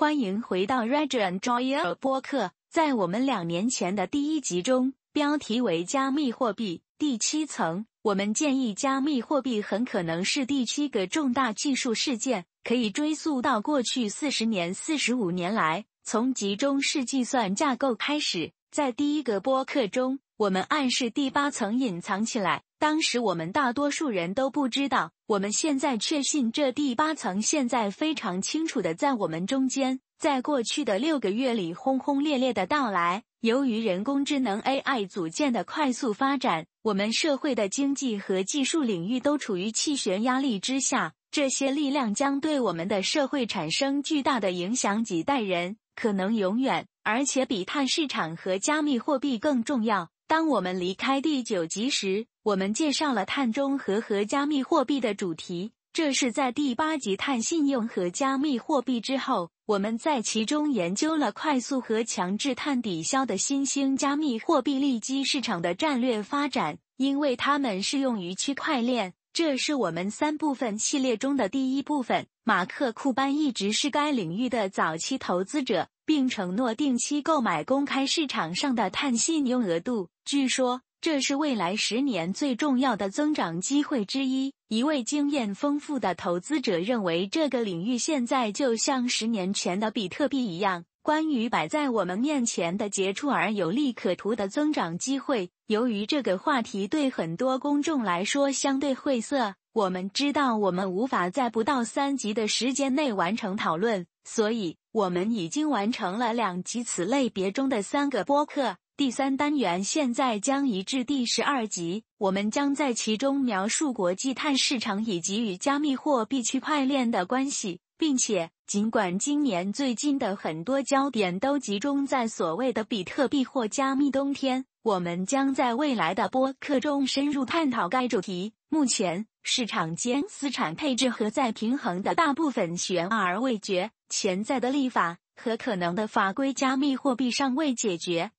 欢迎回到 Reg and Joy 播客。在我们两年前的第一集中，标题为“加密货币第七层”，我们建议加密货币很可能是第七个重大技术事件，可以追溯到过去四十年、四十五年来，从集中式计算架构开始。在第一个播客中，我们暗示第八层隐藏起来。当时我们大多数人都不知道，我们现在确信这第八层现在非常清楚的在我们中间。在过去的六个月里轰轰烈烈的到来，由于人工智能 AI 组件的快速发展，我们社会的经济和技术领域都处于气旋压力之下。这些力量将对我们的社会产生巨大的影响，几代人可能永远。而且比碳市场和加密货币更重要。当我们离开第九集时，我们介绍了碳中和和加密货币的主题。这是在第八集碳信用和加密货币之后，我们在其中研究了快速和强制碳抵消的新兴加密货币利基市场的战略发展，因为它们适用于区块链。这是我们三部分系列中的第一部分。马克·库班一直是该领域的早期投资者。并承诺定期购买公开市场上的碳信用额度。据说这是未来十年最重要的增长机会之一。一位经验丰富的投资者认为，这个领域现在就像十年前的比特币一样。关于摆在我们面前的杰出而有利可图的增长机会，由于这个话题对很多公众来说相对晦涩，我们知道我们无法在不到三集的时间内完成讨论，所以。我们已经完成了两集此类别中的三个播客，第三单元现在将移至第十二集。我们将在其中描述国际碳市场以及与加密货币区块链的关系，并且尽管今年最近的很多焦点都集中在所谓的比特币或加密冬天，我们将在未来的播客中深入探讨该主题。目前，市场间资产配置和再平衡的大部分悬而未决。潜在的立法和可能的法规，加密货币尚未解决。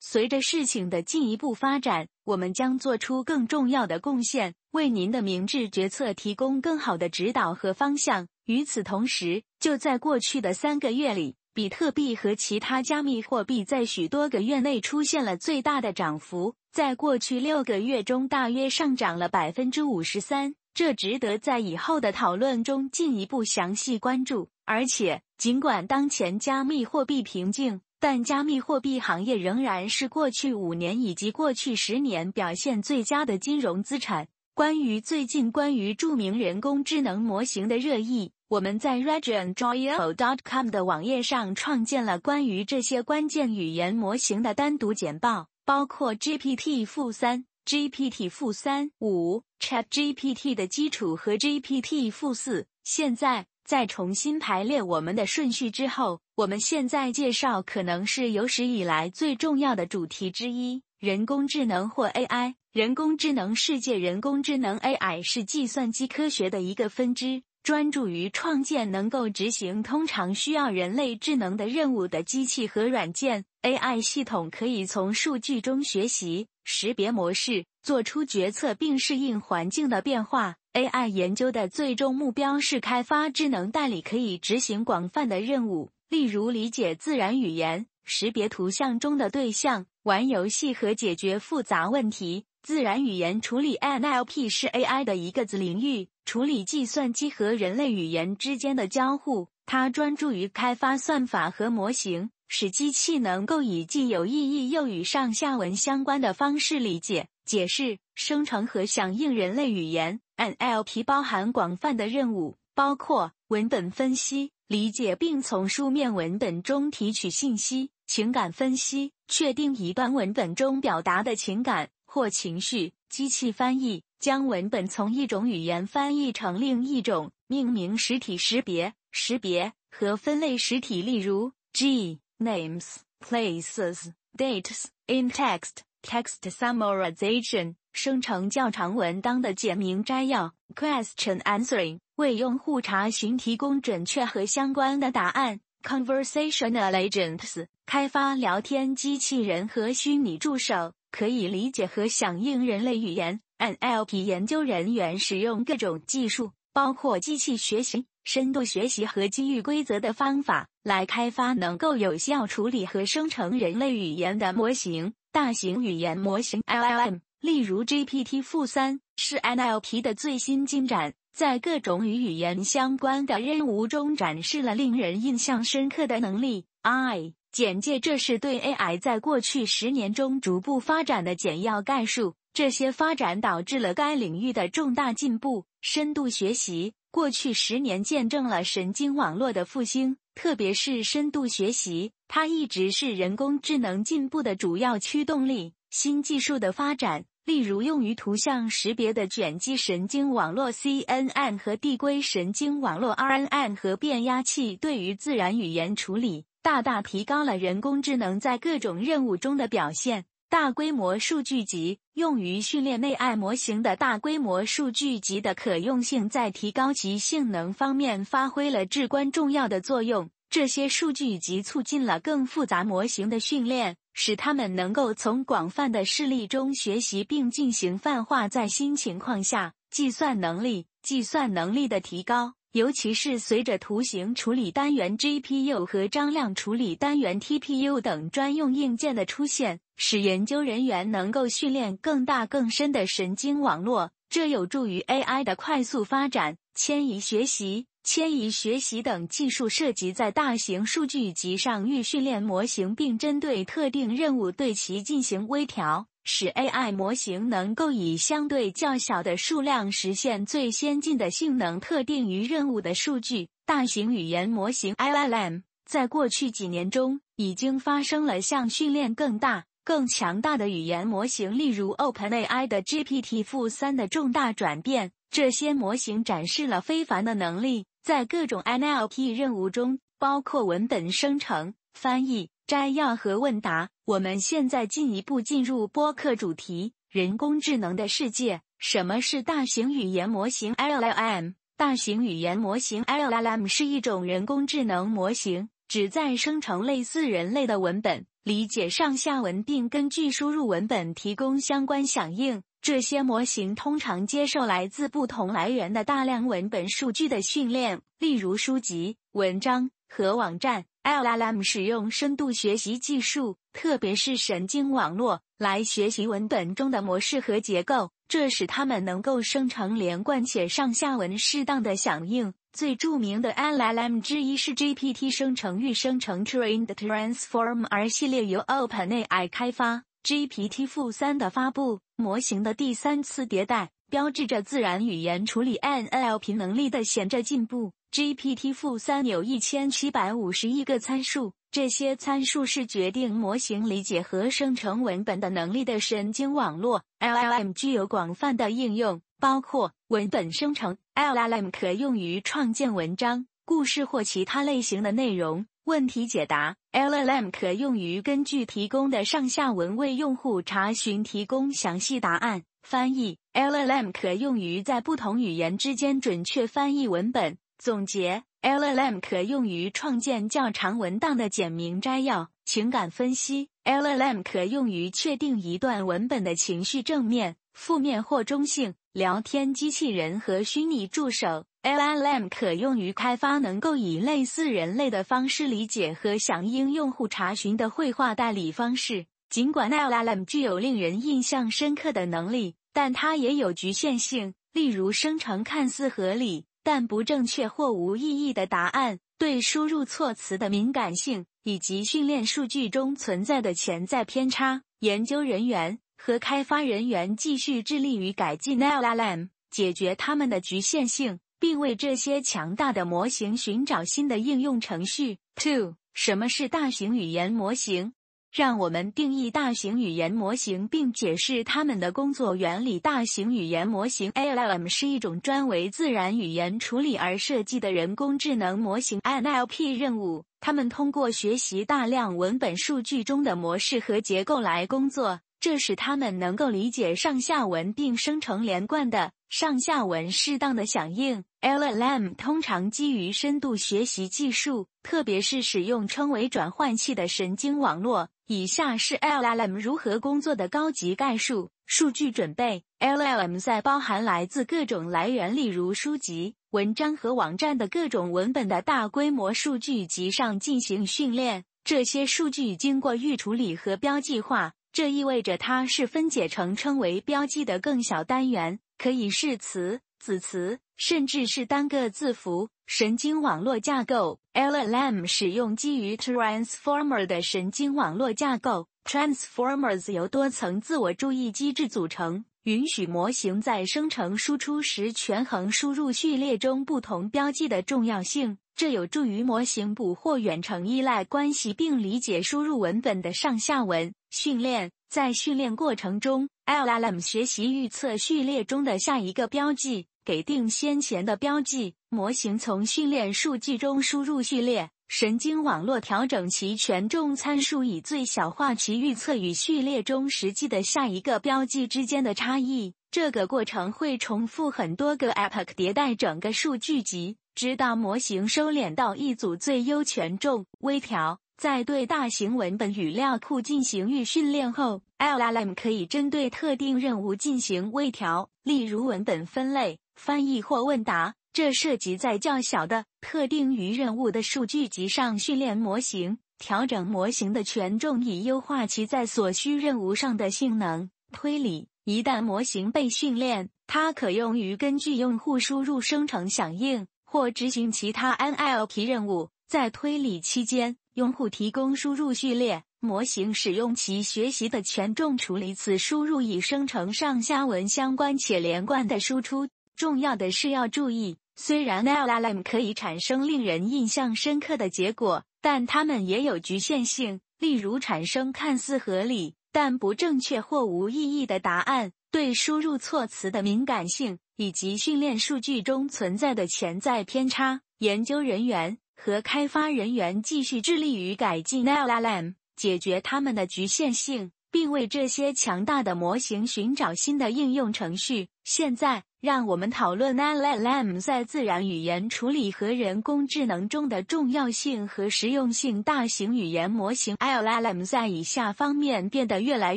随着事情的进一步发展，我们将做出更重要的贡献，为您的明智决策提供更好的指导和方向。与此同时，就在过去的三个月里，比特币和其他加密货币在许多个月内出现了最大的涨幅，在过去六个月中大约上涨了百分之五十三。这值得在以后的讨论中进一步详细关注。而且，尽管当前加密货币平静，但加密货币行业仍然是过去五年以及过去十年表现最佳的金融资产。关于最近关于著名人工智能模型的热议，我们在 ReggieandJoyo.com 的网页上创建了关于这些关键语言模型的单独简报，包括 GPT- 负三、GPT- 负三五、ChatGPT 的基础和 GPT- 负四。现在。在重新排列我们的顺序之后，我们现在介绍可能是有史以来最重要的主题之一——人工智能或 AI。人工智能世界，人工智能 AI 是计算机科学的一个分支，专注于创建能够执行通常需要人类智能的任务的机器和软件。AI 系统可以从数据中学习、识别模式、做出决策并适应环境的变化。AI 研究的最终目标是开发智能代理，可以执行广泛的任务，例如理解自然语言、识别图像中的对象、玩游戏和解决复杂问题。自然语言处理 NLP 是 AI 的一个子领域，处理计算机和人类语言之间的交互。它专注于开发算法和模型，使机器能够以既有意义又与上下文相关的方式理解、解释、生成和响应人类语言。NLP 包含广泛的任务，包括文本分析、理解并从书面文本中提取信息；情感分析，确定一段文本中表达的情感或情绪；机器翻译，将文本从一种语言翻译成另一种；命名实体识别，识别和分类实体，例如 G names, places, dates, in text, text summarization。生成较长文档的简明摘要，question answering 为用户查询提供准确和相关的答案，conversational agents 开发聊天机器人和虚拟助手，可以理解和响应人类语言。NLP 研究人员使用各种技术，包括机器学习、深度学习和基于规则的方法来开发能够有效处理和生成人类语言的模型。大型语言模型 （LLM），例如 GPT-3，是 NLP 的最新进展，在各种与语言相关的任务中展示了令人印象深刻的能力。I 简介：这是对 AI 在过去十年中逐步发展的简要概述。这些发展导致了该领域的重大进步。深度学习过去十年见证了神经网络的复兴，特别是深度学习，它一直是人工智能进步的主要驱动力。新技术的发展，例如用于图像识别的卷积神经网络 CNN 和递归神经网络 RNN 和变压器，对于自然语言处理大大提高了人工智能在各种任务中的表现。大规模数据集用于训练内 AI 模型的大规模数据集的可用性在提高其性能方面发挥了至关重要的作用。这些数据集促进了更复杂模型的训练，使它们能够从广泛的事例中学习并进行泛化。在新情况下，计算能力、计算能力的提高。尤其是随着图形处理单元 GPU 和张量处理单元 TPU 等专用硬件的出现，使研究人员能够训练更大更深的神经网络，这有助于 AI 的快速发展。迁移学习、迁移学习等技术涉及在大型数据集上预训练模型，并针对特定任务对其进行微调。使 AI 模型能够以相对较小的数量实现最先进的性能。特定于任务的数据，大型语言模型 LLM 在过去几年中已经发生了向训练更大、更强大的语言模型，例如 OpenAI 的 GPT-3 的重大转变。这些模型展示了非凡的能力，在各种 NLP 任务中，包括文本生成、翻译。摘要和问答。我们现在进一步进入播客主题：人工智能的世界。什么是大型语言模型 （LLM）？大型语言模型 （LLM） 是一种人工智能模型，旨在生成类似人类的文本，理解上下文，并根据输入文本提供相关响应。这些模型通常接受来自不同来源的大量文本数据的训练，例如书籍、文章和网站。LLM 使用深度学习技术，特别是神经网络，来学习文本中的模式和结构，这使它们能够生成连贯且上下文适当的响应。最著名的 LLM 之一是 GPT 生成域生成 Trained Transformer 系列，由 OpenAI 开发。GPT-3 的发布，模型的第三次迭代，标志着自然语言处理 NLP 能力的显著进步。GPT-3 有一千七百五十亿个参数，这些参数是决定模型理解和生成文本的能力的神经网络。LLM 具有广泛的应用，包括文本生成。LLM 可用于创建文章、故事或其他类型的内容。问题解答。LLM 可用于根据提供的上下文为用户查询提供详细答案。翻译。LLM 可用于在不同语言之间准确翻译文本。总结：LLM 可用于创建较长文档的简明摘要。情感分析：LLM 可用于确定一段文本的情绪正面、负面或中性。聊天机器人和虚拟助手：LLM 可用于开发能够以类似人类的方式理解和响应用户查询的绘画代理方式。尽管 LLM 具有令人印象深刻的能力，但它也有局限性，例如生成看似合理。但不正确或无意义的答案，对输入措辞的敏感性，以及训练数据中存在的潜在偏差。研究人员和开发人员继续致力于改进 LLM，解决它们的局限性，并为这些强大的模型寻找新的应用程序。Two，什么是大型语言模型？让我们定义大型语言模型，并解释它们的工作原理。大型语言模型 （LLM） 是一种专为自然语言处理而设计的人工智能模型 （NLP） 任务。它们通过学习大量文本数据中的模式和结构来工作，这使它们能够理解上下文并生成连贯的上下文适当的响应。LLM 通常基于深度学习技术，特别是使用称为转换器的神经网络。以下是 LLM 如何工作的高级概述：数据准备。LLM 在包含来自各种来源，例如书籍、文章和网站的各种文本的大规模数据集上进行训练。这些数据经过预处理和标记化，这意味着它是分解成称为标记的更小单元，可以是词、子词，甚至是单个字符。神经网络架构 （LLM） 使用基于 Transformer 的神经网络架构。Transformers 由多层自我注意机制组成。允许模型在生成输出时权衡输入序列中不同标记的重要性，这有助于模型捕获远程依赖关系并理解输入文本的上下文。训练在训练过程中，LLM 学习预测序列中的下一个标记，给定先前的标记。模型从训练数据中输入序列。神经网络调整其权重参数，以最小化其预测与序列中实际的下一个标记之间的差异。这个过程会重复很多个 epoch，迭代整个数据集，直到模型收敛到一组最优权重。微调在对大型文本语料库进行预训练后，LLM 可以针对特定任务进行微调，例如文本分类、翻译或问答。这涉及在较小的特定于任务的数据集上训练模型，调整模型的权重以优化其在所需任务上的性能。推理一旦模型被训练，它可用于根据用户输入生成响应或执行其他 NLP 任务。在推理期间，用户提供输入序列，模型使用其学习的权重处理此输入，以生成上下文相关且连贯的输出。重要的是要注意。虽然 LLM 可以产生令人印象深刻的结果，但它们也有局限性，例如产生看似合理但不正确或无意义的答案，对输入措辞的敏感性，以及训练数据中存在的潜在偏差。研究人员和开发人员继续致力于改进 LLM，解决它们的局限性，并为这些强大的模型寻找新的应用程序。现在。让我们讨论 LLM 在自然语言处理和人工智能中的重要性和实用性。大型语言模型 LLM 在以下方面变得越来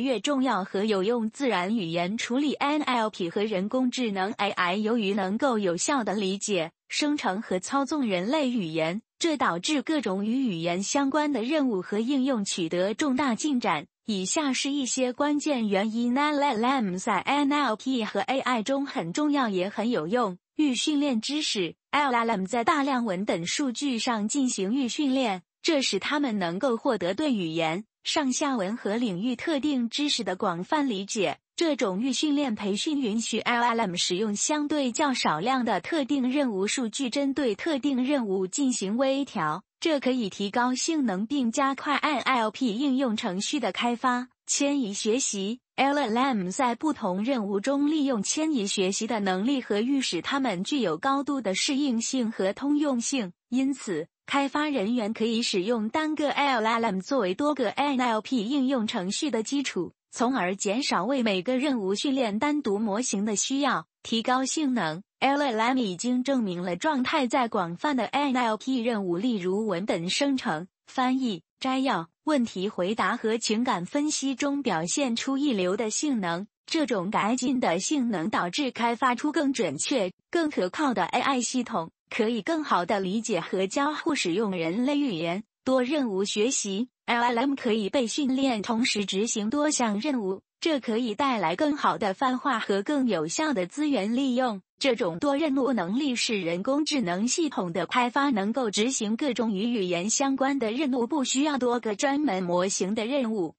越重要和有用：自然语言处理 NLP 和人工智能 AI，由于能够有效地理解、生成和操纵人类语言，这导致各种与语言相关的任务和应用取得重大进展。以下是一些关键原因：LLM 在 NLP 和 AI 中很重要也很有用。预训练知识：LLM 在大量文本数据上进行预训练，这使它们能够获得对语言、上下文和领域特定知识的广泛理解。这种预训练培训允许 LLM 使用相对较少量的特定任务数据，针对特定任务进行微调。这可以提高性能并加快 NLP 应用程序的开发。迁移学习 LLM 在不同任务中利用迁移学习的能力和预使它们具有高度的适应性和通用性。因此，开发人员可以使用单个 LLM 作为多个 NLP 应用程序的基础，从而减少为每个任务训练单独模型的需要，提高性能。LLM 已经证明了状态在广泛的 NLP 任务，例如文本生成、翻译、摘要、问题回答和情感分析中表现出一流的性能。这种改进的性能导致开发出更准确、更可靠的 AI 系统，可以更好地理解和交互使用人类语言。多任务学习 LLM 可以被训练同时执行多项任务，这可以带来更好的泛化和更有效的资源利用。这种多任务能力使人工智能系统的开发能够执行各种与语言相关的任务，不需要多个专门模型的任务。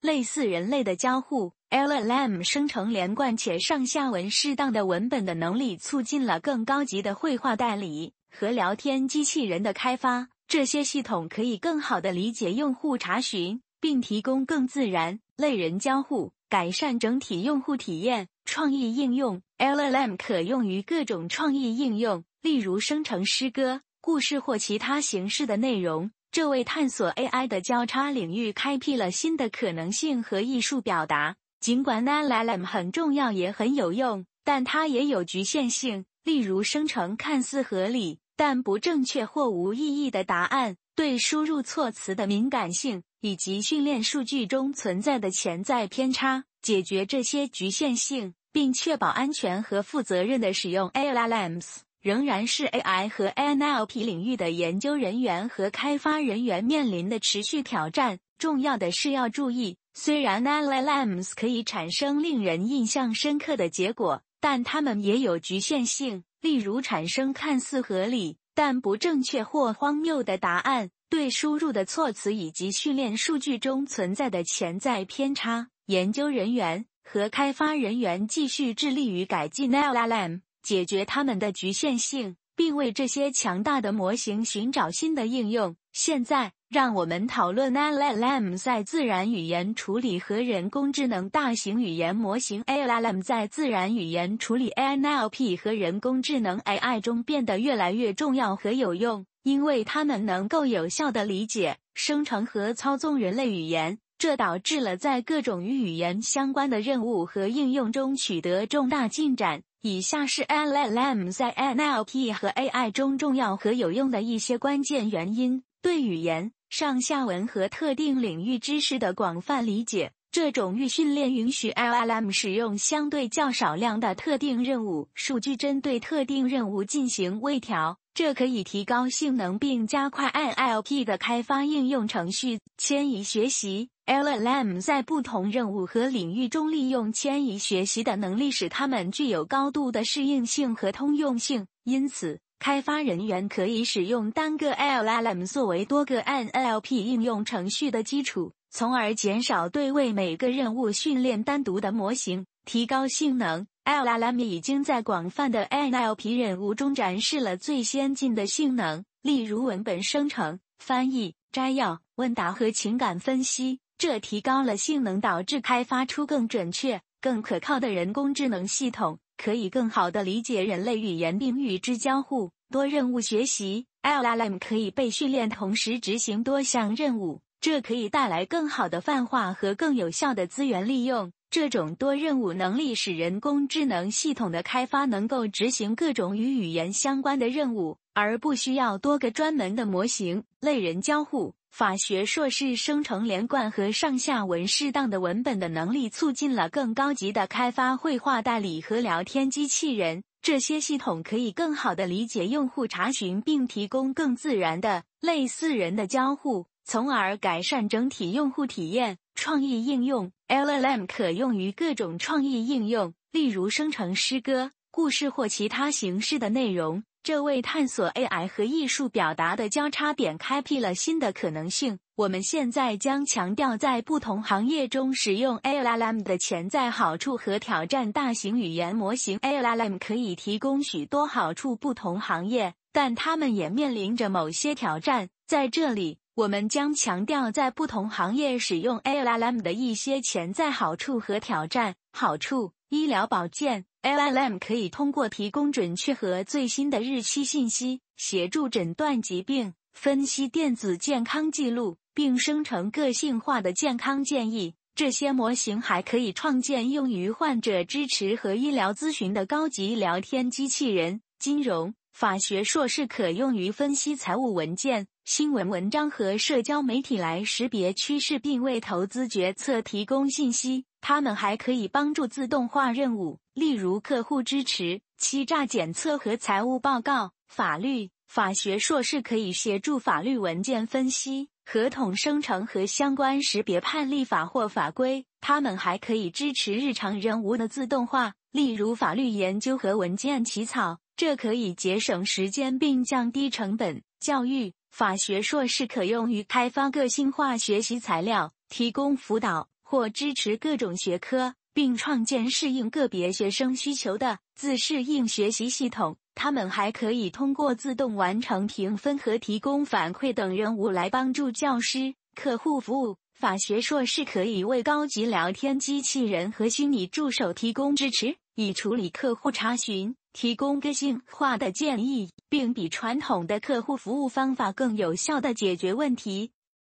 类似人类的交互，LLM 生成连贯且上下文适当的文本的能力，促进了更高级的绘画代理和聊天机器人的开发。这些系统可以更好地理解用户查询，并提供更自然类人交互，改善整体用户体验。创意应用 LLM 可用于各种创意应用，例如生成诗歌、故事或其他形式的内容。这为探索 AI 的交叉领域开辟了新的可能性和艺术表达。尽管 LLM 很重要也很有用，但它也有局限性，例如生成看似合理但不正确或无意义的答案，对输入措辞的敏感性，以及训练数据中存在的潜在偏差。解决这些局限性。并确保安全和负责任的使用 LLMs。仍然是 AI 和 NLP 领域的研究人员和开发人员面临的持续挑战。重要的是要注意，虽然 LLMs 可以产生令人印象深刻的结果，但它们也有局限性，例如产生看似合理但不正确或荒谬的答案，对输入的措辞以及训练数据中存在的潜在偏差。研究人员和开发人员继续致力于改进 LLM。解决它们的局限性，并为这些强大的模型寻找新的应用。现在，让我们讨论 LLM 在自然语言处理和人工智能大型语言模型 LLM 在自然语言处理 NLP 和人工智能 AI 中变得越来越重要和有用，因为它们能够有效地理解、生成和操纵人类语言。这导致了在各种与语言相关的任务和应用中取得重大进展。以下是 LLM 在 NLP 和 AI 中重要和有用的一些关键原因：对语言、上下文和特定领域知识的广泛理解。这种预训练允许 LLM 使用相对较少量的特定任务数据，针对特定任务进行微调。这可以提高性能并加快 NLP 的开发。应用程序迁移学习。LLM 在不同任务和领域中利用迁移学习的能力，使它们具有高度的适应性和通用性。因此，开发人员可以使用单个 LLM 作为多个 NLP 应用程序的基础，从而减少对为每个任务训练单独的模型，提高性能。LLM 已经在广泛的 NLP 任务中展示了最先进的性能，例如文本生成、翻译、摘要、问答和情感分析。这提高了性能，导致开发出更准确、更可靠的人工智能系统，可以更好地理解人类语言并与之交互。多任务学习 LLM 可以被训练同时执行多项任务，这可以带来更好的泛化和更有效的资源利用。这种多任务能力使人工智能系统的开发能够执行各种与语言相关的任务，而不需要多个专门的模型类人交互。法学硕士生成连贯和上下文适当的文本的能力，促进了更高级的开发绘画代理和聊天机器人。这些系统可以更好地理解用户查询，并提供更自然的类似人的交互，从而改善整体用户体验。创意应用 LLM 可用于各种创意应用，例如生成诗歌、故事或其他形式的内容。这为探索 AI 和艺术表达的交叉点开辟了新的可能性。我们现在将强调在不同行业中使用 LLM 的潜在好处和挑战。大型语言模型 LLM 可以提供许多好处，不同行业，但它们也面临着某些挑战。在这里，我们将强调在不同行业使用 LLM 的一些潜在好处和挑战。好处：医疗保健。LLM 可以通过提供准确和最新的日期信息，协助诊断疾病、分析电子健康记录，并生成个性化的健康建议。这些模型还可以创建用于患者支持和医疗咨询的高级聊天机器人。金融法学硕士可用于分析财务文件、新闻文章和社交媒体来识别趋势，并为投资决策提供信息。它们还可以帮助自动化任务。例如，客户支持、欺诈检测和财务报告；法律法学硕士可以协助法律文件分析、合同生成和相关识别判例法或法规。他们还可以支持日常任务的自动化，例如法律研究和文件起草，这可以节省时间并降低成本。教育法学硕士可用于开发个性化学习材料，提供辅导或支持各种学科。并创建适应个别学生需求的自适应学习系统。他们还可以通过自动完成评分和提供反馈等任务来帮助教师。客户服务法学硕士可以为高级聊天机器人和虚拟助手提供支持，以处理客户查询，提供个性化的建议，并比传统的客户服务方法更有效地解决问题。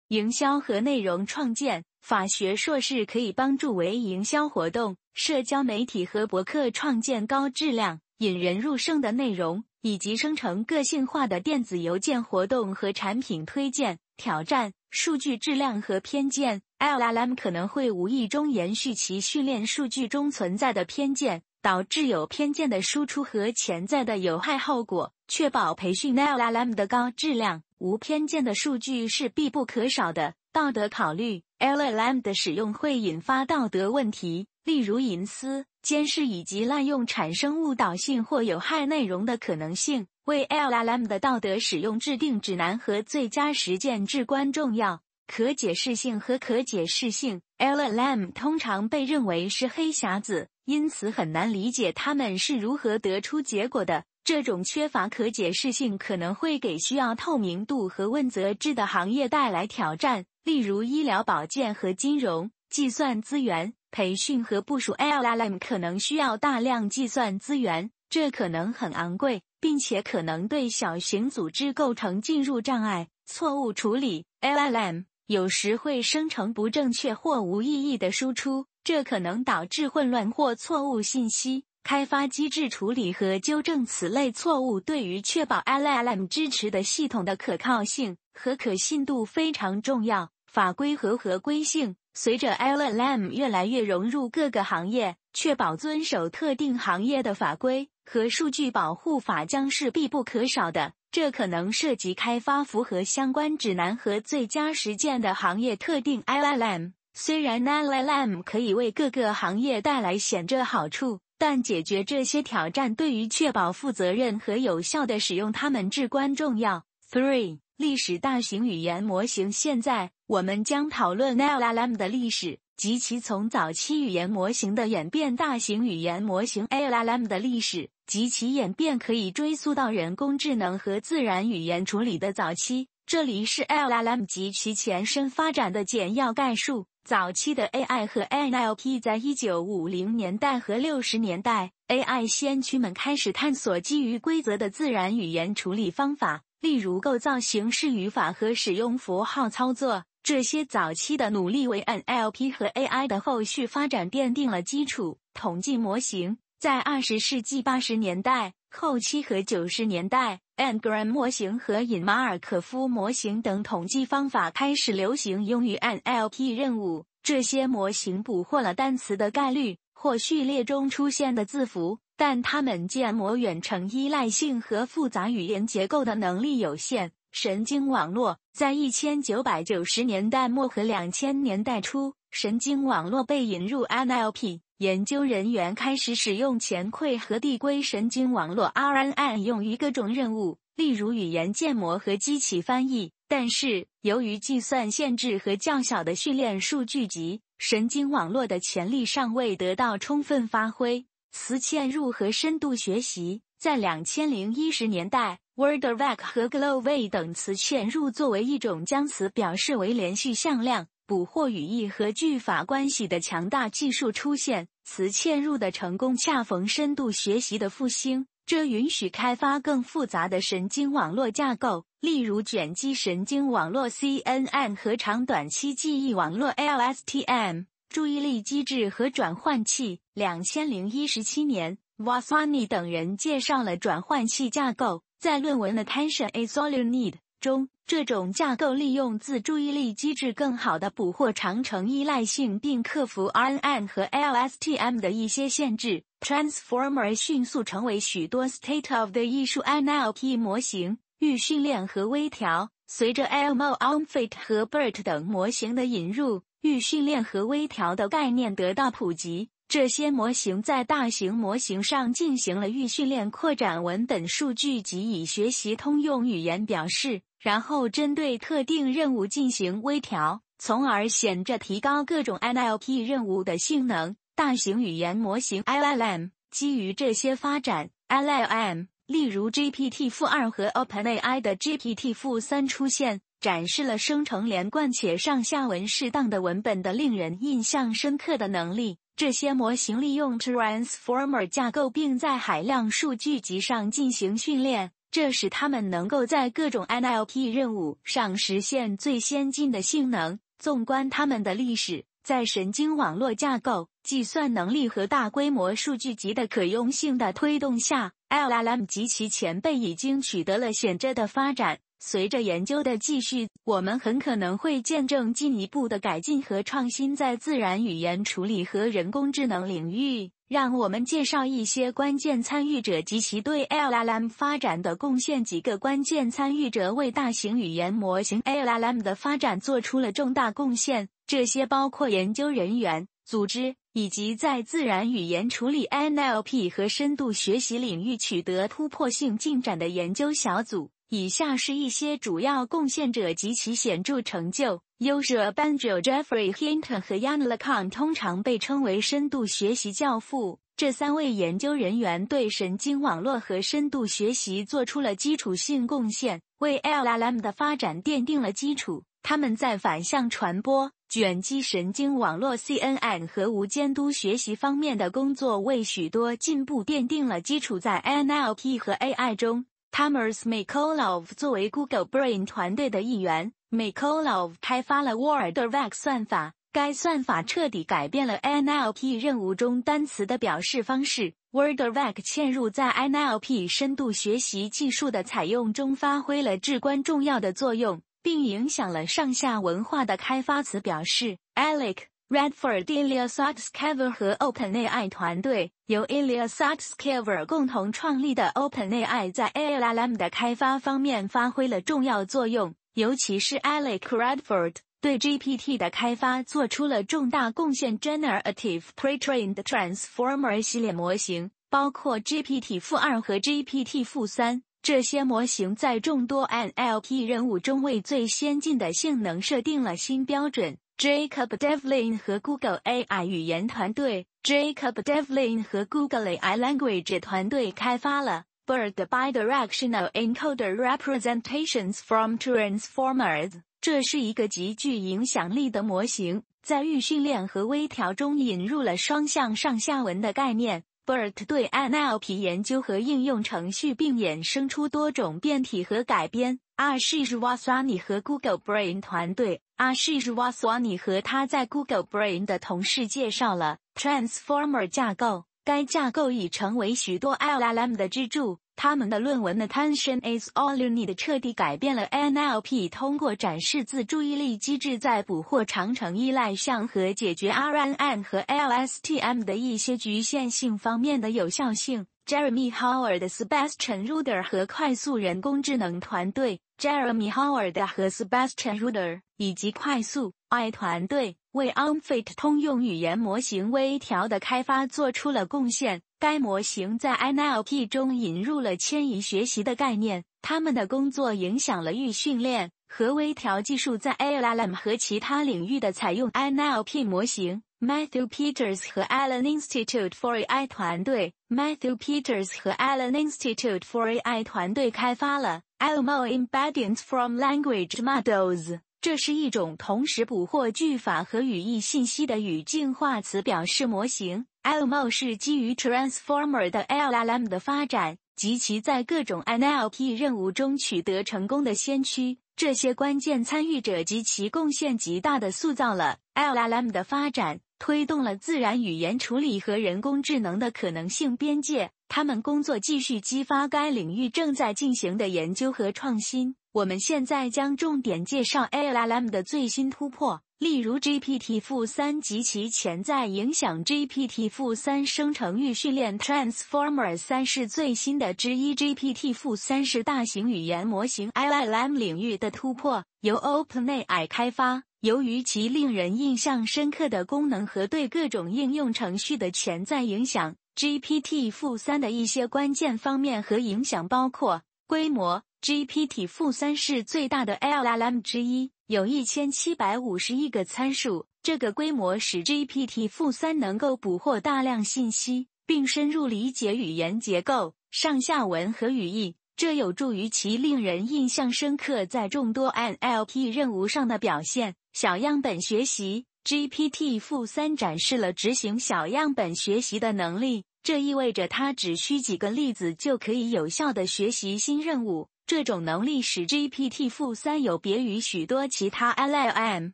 营销和内容创建。法学硕士可以帮助为营销活动、社交媒体和博客创建高质量、引人入胜的内容，以及生成个性化的电子邮件活动和产品推荐。挑战：数据质量和偏见。LLM 可能会无意中延续其训练数据中存在的偏见，导致有偏见的输出和潜在的有害后果。确保培训 LLM 的高质量、无偏见的数据是必不可少的。道德考虑：LLM 的使用会引发道德问题，例如隐私、监视以及滥用产生误导性或有害内容的可能性。为 LLM 的道德使用制定指南和最佳实践至关重要。可解释性和可解释性，LLM 通常被认为是黑匣子，因此很难理解它们是如何得出结果的。这种缺乏可解释性可能会给需要透明度和问责制的行业带来挑战，例如医疗保健和金融。计算资源培训和部署 LLM 可能需要大量计算资源，这可能很昂贵，并且可能对小型组织构成进入障碍。错误处理 LLM。有时会生成不正确或无意义的输出，这可能导致混乱或错误信息。开发机制处理和纠正此类错误，对于确保 LLM 支持的系统的可靠性和可信度非常重要。法规和合规性随着 LLM 越来越融入各个行业，确保遵守特定行业的法规和数据保护法将是必不可少的。这可能涉及开发符合相关指南和最佳实践的行业特定 LLM。虽然 LLM 可以为各个行业带来显著好处，但解决这些挑战对于确保负责任和有效的使用它们至关重要。Three 历史大型语言模型。现在我们将讨论 LLM 的历史及其从早期语言模型的演变。大型语言模型 LLM 的历史。及其演变可以追溯到人工智能和自然语言处理的早期。这里是 LLM 及其前身发展的简要概述。早期的 AI 和 NLP 在一九五零年代和六十年代，AI 先驱们开始探索基于规则的自然语言处理方法，例如构造形式语法和使用符号操作。这些早期的努力为 NLP 和 AI 的后续发展奠定了基础。统计模型。在二十世纪八十年代后期和九十年代，Ngram 模型和隐马尔可夫模型等统计方法开始流行，用于 NLP 任务。这些模型捕获了单词的概率或序列中出现的字符，但他们建模远程依赖性和复杂语言结构的能力有限。神经网络在一千九百九十年代末和两千年代初，神经网络被引入 NLP。研究人员开始使用前馈和递归神经网络 （RNN） 用于各种任务，例如语言建模和机器翻译。但是，由于计算限制和较小的训练数据集，神经网络的潜力尚未得到充分发挥。词嵌入和深度学习在两千零一十年代，WordVac 和 GloWay 等词嵌入作为一种将词表示为连续向量。捕获语义和句法关系的强大技术出现，词嵌入的成功恰逢深度学习的复兴，这允许开发更复杂的神经网络架构，例如卷积神经网络 （CNN） 和长短期记忆网络 （LSTM）、注意力机制和转换器。两千零一十七年，Vaswani 等人介绍了转换器架构，在论文《Attention is all you need》中。这种架构利用自注意力机制更好地捕获长程依赖性，并克服 RNN 和 LSTM 的一些限制。Transformer 迅速成为许多 state of the 艺术 NLP 模型预训练和微调。随着 Elmo、Omfit 和 BERT 等模型的引入，预训练和微调的概念得到普及。这些模型在大型模型上进行了预训练，扩展文本数据及以学习通用语言表示。然后针对特定任务进行微调，从而显著提高各种 NLP 任务的性能。大型语言模型 LLM 基于这些发展，LLM 例如 GPT-4 和 OpenAI 的 GPT-3 出现，展示了生成连贯且上下文适当的文本的令人印象深刻的能力。这些模型利用 Transformer 架构，并在海量数据集上进行训练。这使他们能够在各种 NLP 任务上实现最先进的性能。纵观他们的历史，在神经网络架构、计算能力和大规模数据集的可用性的推动下，LLM 及其前辈已经取得了显著的发展。随着研究的继续，我们很可能会见证进一步的改进和创新在自然语言处理和人工智能领域。让我们介绍一些关键参与者及其对 LLM 发展的贡献。几个关键参与者为大型语言模型 LLM 的发展做出了重大贡献，这些包括研究人员、组织以及在自然语言处理 NLP 和深度学习领域取得突破性进展的研究小组。以下是一些主要贡献者及其显著成就。User Banjo、Jeffrey Hinton 和 Yann LeCun 通常被称为深度学习教父。这三位研究人员对神经网络和深度学习做出了基础性贡献，为 LLM 的发展奠定了基础。他们在反向传播、卷积神经网络 CNN 和无监督学习方面的工作为许多进步奠定了基础。在 NLP 和 AI 中。Thomas Mikolov 作为 Google Brain 团队的一员，Mikolov 开发了 WordVac 算法。该算法彻底改变了 NLP 任务中单词的表示方式。WordVac 嵌入在 NLP 深度学习技术的采用中发挥了至关重要的作用，并影响了上下文化的开发词表示。Alec。Redford Ilya Sutskever 和 OpenAI 团队由 Ilya Sutskever 共同创立的 OpenAI 在 LLM 的开发方面发挥了重要作用，尤其是 Alec Redford 对 GPT 的开发做出了重大贡献。Generative Pre-trained Transformer 系列模型包括 GPT-4 和 GPT-3，这些模型在众多 NLP 任务中为最先进的性能设定了新标准。Jacob Devlin 和 Google AI 语言团队，Jacob Devlin 和 Google AI Language 团队开发了 BERT Bidirectional Encoder Representations from Transformers。这是一个极具影响力的模型，在预训练和微调中引入了双向上下文的概念。BERT 对 NLP 研究和应用程序，并衍生出多种变体和改编。Ashish Vaswani 和 Google Brain 团队，Ashish Vaswani 和他在 Google Brain 的同事介绍了 Transformer 架构。该架构已成为许多 LLM 的支柱。他们的论文 Attention is all you need 彻底改变了 NLP 通过展示自注意力机制在捕获长程依赖项和解决 RNN 和 LSTM 的一些局限性方面的有效性。Jeremy Howard、Sebastian Ruder 和快速人工智能团队，Jeremy Howard 和 Sebastian Ruder 以及快速 I 团队为 Unfit 通用语言模型微调的开发做出了贡献。该模型在 NLP 中引入了迁移学习的概念。他们的工作影响了预训练和微调技术在 LLM 和其他领域的采用。NLP 模型。Matthew Peters 和 Allen Institute for AI 团队，Matthew Peters 和 Allen Institute for AI 团队开发了 Elmo Embeddings from Language Models。这是一种同时捕获句法和语义信息的语境化词表示模型。Elmo 是基于 Transformer 的 LLM 的发展及其在各种 NLP 任务中取得成功的先驱。这些关键参与者及其贡献极大地塑造了 LLM 的发展。推动了自然语言处理和人工智能的可能性边界。他们工作继续激发该领域正在进行的研究和创新。我们现在将重点介绍 LLM 的最新突破，例如 GPT-3 及其潜在影响。GPT-3 生成预训练 Transformer 三是最新的之一。GPT-3 是大型语言模型 LLM 领域的突破，由 OpenAI 开发。由于其令人印象深刻的功能和对各种应用程序的潜在影响，GPT-3 的一些关键方面和影响包括规模。GPT-3 是最大的 LLM 之一，有一千七百五十亿个参数。这个规模使 GPT-3 能够捕获大量信息，并深入理解语言结构、上下文和语义。这有助于其令人印象深刻在众多 NLP 任务上的表现。小样本学习 GPT-3 展示了执行小样本学习的能力，这意味着它只需几个例子就可以有效地学习新任务。这种能力使 GPT-3 有别于许多其他 LLM，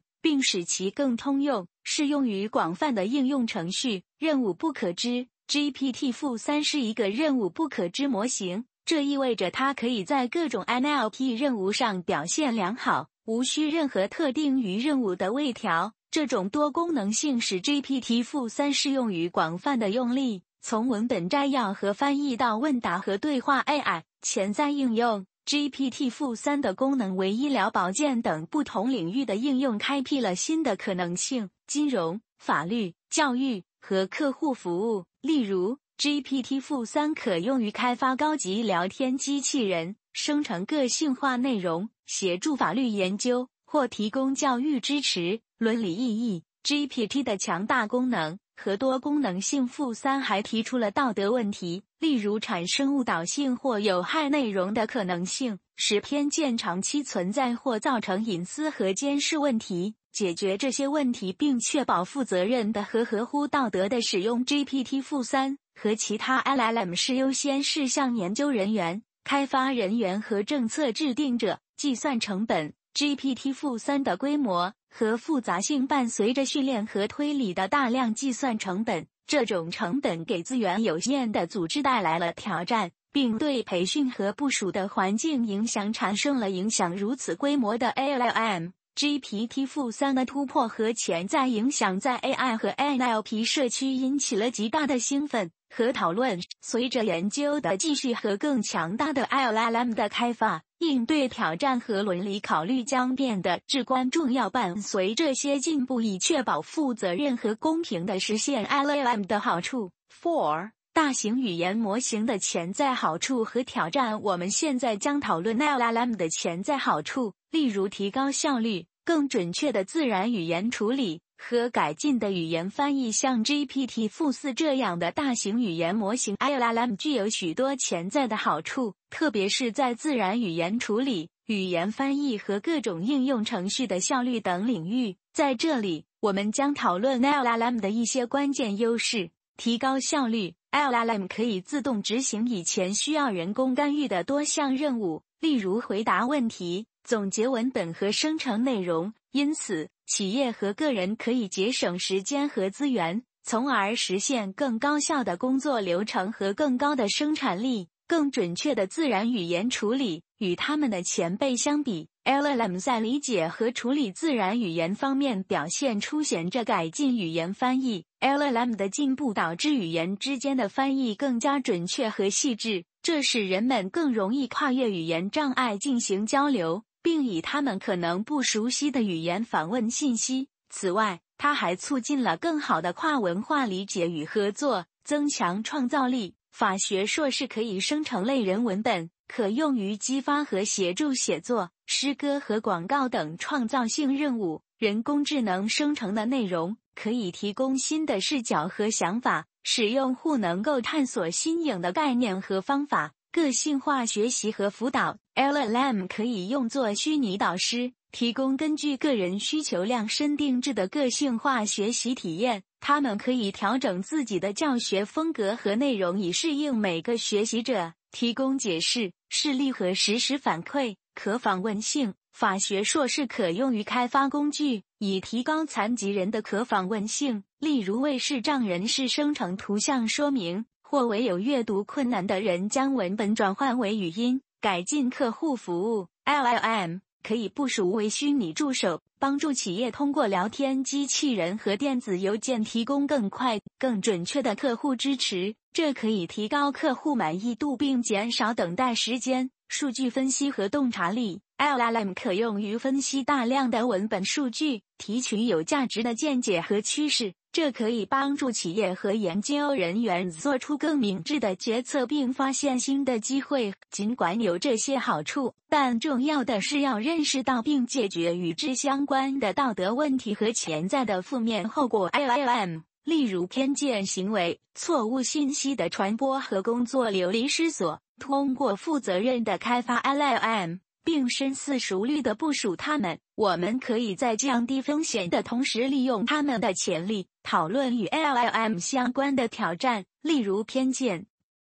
并使其更通用，适用于广泛的应用程序。任务不可知 GPT-3 是一个任务不可知模型。这意味着它可以在各种 NLP 任务上表现良好，无需任何特定于任务的微调。这种多功能性使 GPT-3 适用于广泛的用例，从文本摘要和翻译到问答和对话 AI。潜在应用 GPT-3 的功能为医疗保健等不同领域的应用开辟了新的可能性，金融、法律、教育和客户服务。例如，GPT-3 可用于开发高级聊天机器人，生成个性化内容，协助法律研究。或提供教育支持。伦理意义，GPT 的强大功能和多功能性负三还提出了道德问题，例如产生误导性或有害内容的可能性，使偏见长期存在或造成隐私和监视问题。解决这些问题并确保负责任的和合乎道德的使用 GPT 负三和其他 LLM 是优先事项。研究人员、开发人员和政策制定者计算成本。GPT-3 的规模和复杂性伴随着训练和推理的大量计算成本。这种成本给资源有限的组织带来了挑战，并对培训和部署的环境影响产生了影响。如此规模的 LLM GPT-3 的突破和潜在影响，在 AI 和 NLP 社区引起了极大的兴奋和讨论。随着研究的继续和更强大的 LLM 的开发。应对挑战和伦理考虑将变得至关重要。伴随这些进步，以确保负责任和公平的实现 LLM 的好处。Four 大型语言模型的潜在好处和挑战。我们现在将讨论 LLM 的潜在好处，例如提高效率、更准确的自然语言处理。和改进的语言翻译，像 GPT-4 这样的大型语言模型 （LLM） 具有许多潜在的好处，特别是在自然语言处理、语言翻译和各种应用程序的效率等领域。在这里，我们将讨论 LLM 的一些关键优势：提高效率，LLM 可以自动执行以前需要人工干预的多项任务，例如回答问题、总结文本和生成内容。因此，企业和个人可以节省时间和资源，从而实现更高效的工作流程和更高的生产力。更准确的自然语言处理与他们的前辈相比，LLM 在理解和处理自然语言方面表现出显着改进。语言翻译 LLM 的进步导致语言之间的翻译更加准确和细致，这使人们更容易跨越语言障碍进行交流。并以他们可能不熟悉的语言访问信息。此外，它还促进了更好的跨文化理解与合作，增强创造力。法学硕士可以生成类人文本，可用于激发和协助写作、诗歌和广告等创造性任务。人工智能生成的内容可以提供新的视角和想法，使用户能够探索新颖的概念和方法。个性化学习和辅导 LLM 可以用作虚拟导师，提供根据个人需求量身定制的个性化学习体验。他们可以调整自己的教学风格和内容，以适应每个学习者。提供解释、示例和实时反馈。可访问性法学硕士可用于开发工具，以提高残疾人的可访问性，例如为视障人士生成图像说明。或为有阅读困难的人将文本转换为语音，改进客户服务。LLM 可以部署为虚拟助手，帮助企业通过聊天机器人和电子邮件提供更快、更准确的客户支持。这可以提高客户满意度并减少等待时间。数据分析和洞察力，LLM 可用于分析大量的文本数据，提取有价值的见解和趋势。这可以帮助企业和研究人员做出更明智的决策，并发现新的机会。尽管有这些好处，但重要的是要认识到并解决与之相关的道德问题和潜在的负面后果。LLM，例如偏见行为、错误信息的传播和工作流离失所。通过负责任的开发 LLM。并深思熟虑地部署它们。我们可以在降低风险的同时利用它们的潜力。讨论与 LLM 相关的挑战，例如偏见、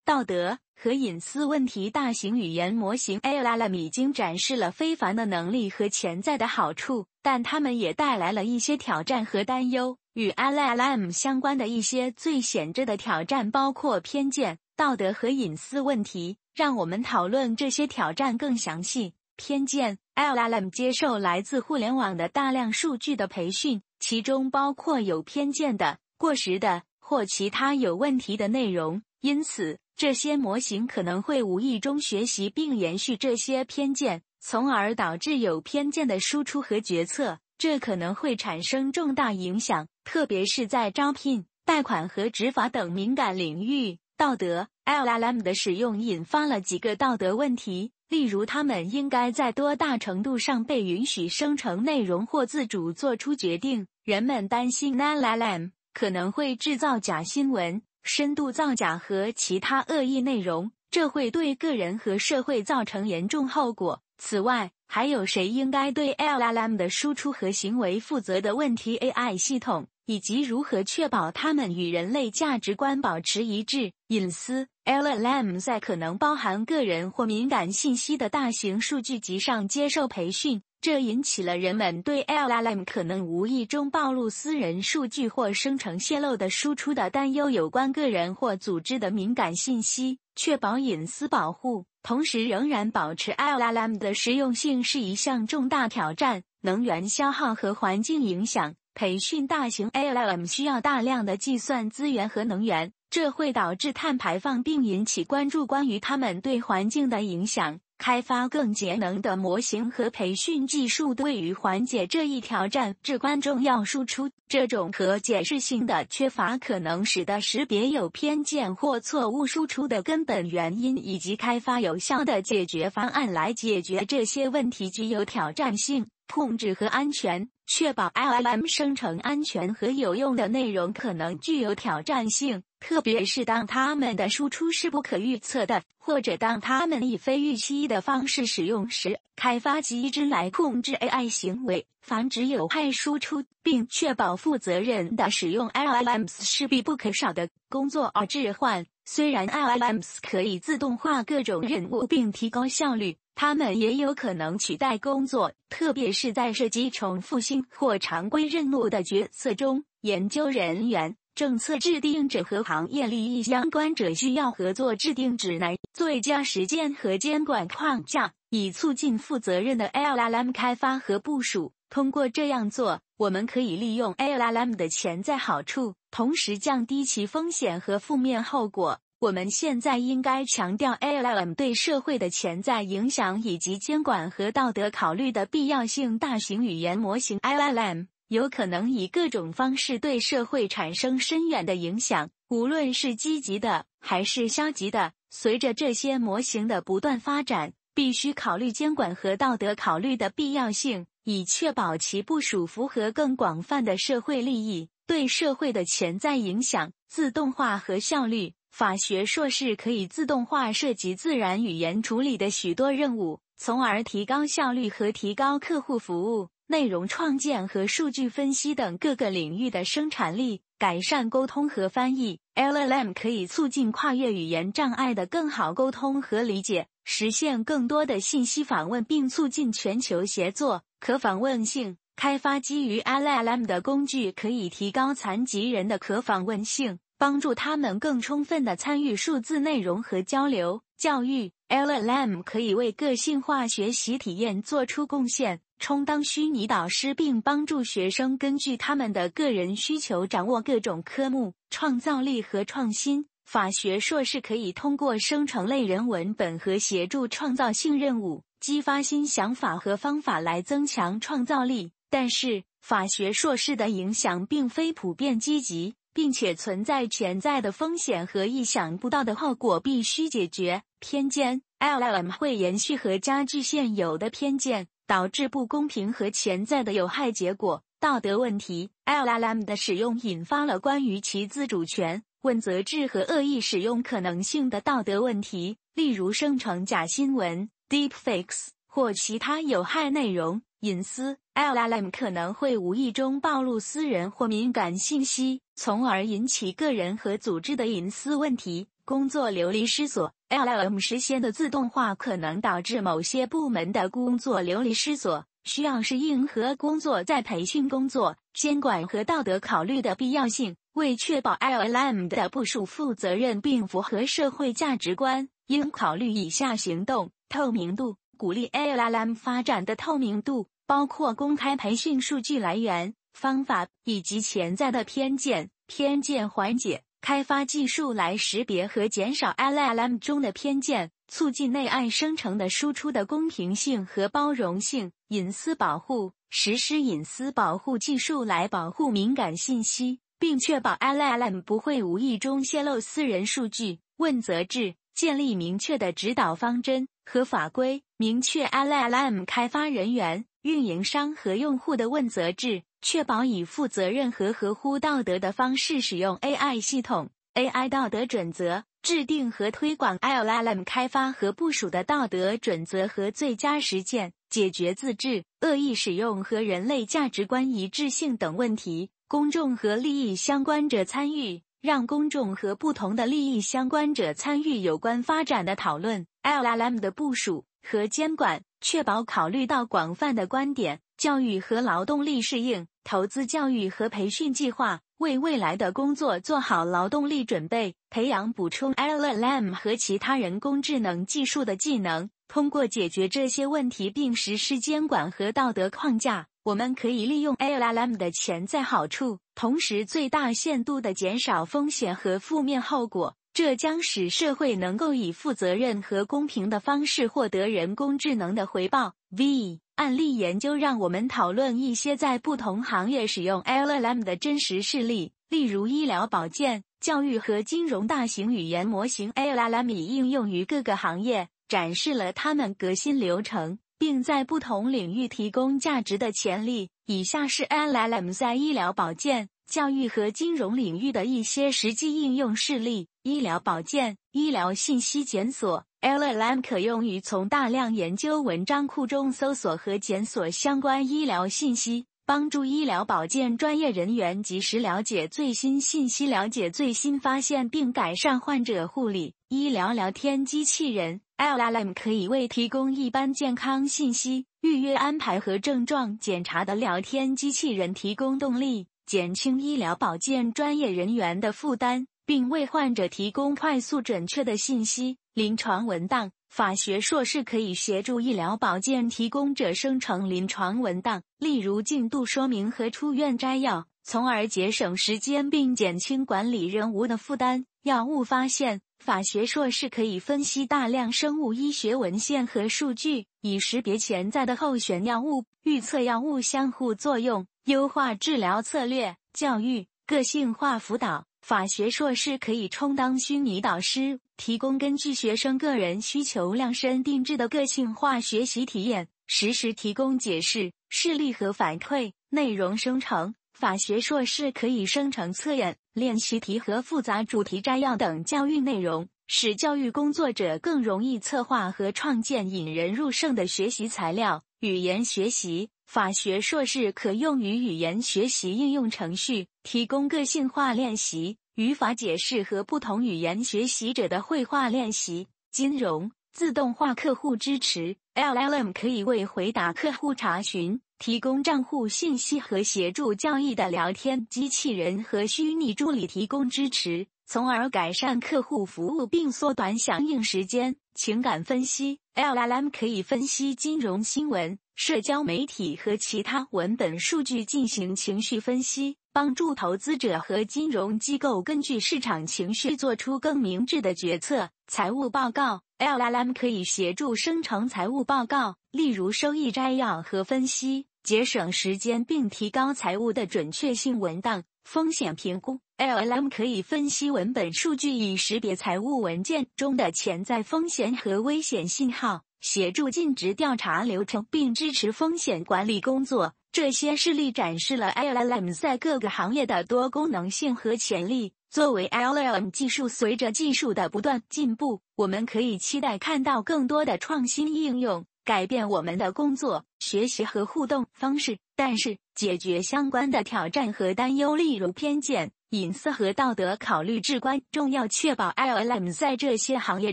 道德和隐私问题。大型语言模型 LLM 已经展示了非凡的能力和潜在的好处，但它们也带来了一些挑战和担忧。与 LLM 相关的一些最显著的挑战包括偏见、道德和隐私问题。让我们讨论这些挑战更详细。偏见，LLM 接受来自互联网的大量数据的培训，其中包括有偏见的、过时的或其他有问题的内容。因此，这些模型可能会无意中学习并延续这些偏见，从而导致有偏见的输出和决策。这可能会产生重大影响，特别是在招聘、贷款和执法等敏感领域。道德 LLM 的使用引发了几个道德问题。例如，他们应该在多大程度上被允许生成内容或自主做出决定？人们担心 LLM 可能会制造假新闻、深度造假和其他恶意内容，这会对个人和社会造成严重后果。此外，还有谁应该对 LLM 的输出和行为负责的问题？AI 系统。以及如何确保它们与人类价值观保持一致。隐私 LLM 在可能包含个人或敏感信息的大型数据集上接受培训，这引起了人们对 LLM 可能无意中暴露私人数据或生成泄露的输出的担忧。有关个人或组织的敏感信息，确保隐私保护，同时仍然保持 LLM 的实用性是一项重大挑战。能源消耗和环境影响。培训大型 LLM 需要大量的计算资源和能源，这会导致碳排放并引起关注关于它们对环境的影响。开发更节能的模型和培训技术对于缓解这一挑战至关重要。输出这种可解释性的缺乏可能使得识别有偏见或错误输出的根本原因，以及开发有效的解决方案来解决这些问题具有挑战性。控制和安全，确保 LLM 生成安全和有用的内容可能具有挑战性，特别是当它们的输出是不可预测的，或者当它们以非预期的方式使用时。开发机制来控制 AI 行为，防止有害输出，并确保负责任的使用 LLMs 是必不可少的工作。而置换，虽然 LLMs 可以自动化各种任务并提高效率。他们也有可能取代工作，特别是在涉及重复性或常规任务的决策中。研究人员、政策制定者和行业利益相关者需要合作制定指南、最佳实践和监管框架，以促进负责任的 LLM 开发和部署。通过这样做，我们可以利用 LLM 的潜在好处，同时降低其风险和负面后果。我们现在应该强调 LLM 对社会的潜在影响以及监管和道德考虑的必要性。大型语言模型 LLM 有可能以各种方式对社会产生深远的影响，无论是积极的还是消极的。随着这些模型的不断发展，必须考虑监管和道德考虑的必要性，以确保其部署符合更广泛的社会利益。对社会的潜在影响、自动化和效率。法学硕士可以自动化涉及自然语言处理的许多任务，从而提高效率和提高客户服务、内容创建和数据分析等各个领域的生产力，改善沟通和翻译。LLM 可以促进跨越语言障碍的更好沟通和理解，实现更多的信息访问，并促进全球协作。可访问性开发基于 LLM 的工具可以提高残疾人的可访问性。帮助他们更充分地参与数字内容和交流。教育 LLM 可以为个性化学习体验做出贡献，充当虚拟导师，并帮助学生根据他们的个人需求掌握各种科目。创造力和创新法学硕士可以通过生成类人文本和协助创造性任务，激发新想法和方法来增强创造力。但是，法学硕士的影响并非普遍积极。并且存在潜在的风险和意想不到的后果，必须解决。偏见 LLM 会延续和加剧现有的偏见，导致不公平和潜在的有害结果。道德问题 LLM 的使用引发了关于其自主权、问责制和恶意使用可能性的道德问题，例如生成假新闻 （deepfakes） 或其他有害内容。隐私 LLM 可能会无意中暴露私人或敏感信息。从而引起个人和组织的隐私问题。工作流离失所，LLM 实现的自动化可能导致某些部门的工作流离失所，需要适应和工作在培训工作、监管和道德考虑的必要性。为确保 LLM 的部署负责任并符合社会价值观，应考虑以下行动：透明度，鼓励 LLM 发展的透明度，包括公开培训数据来源、方法以及潜在的偏见。偏见缓解，开发技术来识别和减少 LLM 中的偏见，促进内按生成的输出的公平性和包容性。隐私保护，实施隐私保护技术来保护敏感信息。并确保 LLM 不会无意中泄露私人数据。问责制建立明确的指导方针和法规，明确 LLM 开发人员、运营商和用户的问责制，确保以负责任和合乎道德的方式使用 AI 系统。AI 道德准则制定和推广 LLM 开发和部署的道德准则和最佳实践，解决自制、恶意使用和人类价值观一致性等问题。公众和利益相关者参与，让公众和不同的利益相关者参与有关发展的讨论。LLM 的部署和监管，确保考虑到广泛的观点。教育和劳动力适应，投资教育和培训计划，为未来的工作做好劳动力准备，培养补充 LLM 和其他人工智能技术的技能。通过解决这些问题并实施监管和道德框架。我们可以利用 LLM 的潜在好处，同时最大限度地减少风险和负面后果。这将使社会能够以负责任和公平的方式获得人工智能的回报。V 案例研究让我们讨论一些在不同行业使用 LLM 的真实事例，例如医疗保健、教育和金融大型语言模型 LLM 应用于各个行业，展示了他们革新流程。并在不同领域提供价值的潜力。以下是 LLM 在医疗保健、教育和金融领域的一些实际应用事例。医疗保健、医疗信息检索 LLM 可用于从大量研究文章库中搜索和检索相关医疗信息，帮助医疗保健专业人员及时了解最新信息、了解最新发现并改善患者护理。医疗聊天机器人。LLM 可以为提供一般健康信息、预约安排和症状检查的聊天机器人提供动力，减轻医疗保健专业人员的负担，并为患者提供快速准确的信息。临床文档法学硕士可以协助医疗保健提供者生成临床文档，例如进度说明和出院摘要，从而节省时间并减轻管理任务的负担。药物发现。法学硕士可以分析大量生物医学文献和数据，以识别潜在的候选药物，预测药物相互作用，优化治疗策略。教育个性化辅导，法学硕士可以充当虚拟导师，提供根据学生个人需求量身定制的个性化学习体验，实时提供解释、示例和反馈。内容生成。法学硕士可以生成测验、练习题和复杂主题摘要等教育内容，使教育工作者更容易策划和创建引人入胜的学习材料。语言学习法学硕士可用于语言学习应用程序，提供个性化练习、语法解释和不同语言学习者的绘画练习。金融自动化客户支持 LLM 可以为回答客户查询。提供账户信息和协助交易的聊天机器人和虚拟助理提供支持，从而改善客户服务并缩短响应时间。情感分析 LLM 可以分析金融新闻、社交媒体和其他文本数据进行情绪分析，帮助投资者和金融机构根据市场情绪做出更明智的决策。财务报告 LLM 可以协助生成财务报告，例如收益摘要和分析。节省时间并提高财务的准确性。文档风险评估 LLM 可以分析文本数据，以识别财务文件中的潜在风险和危险信号，协助尽职调查流程，并支持风险管理工作。这些事例展示了 LLM 在各个行业的多功能性和潜力。作为 LLM 技术，随着技术的不断进步，我们可以期待看到更多的创新应用。改变我们的工作、学习和互动方式，但是解决相关的挑战和担忧，例如偏见、隐私和道德考虑至关重要。确保 LLM 在这些行业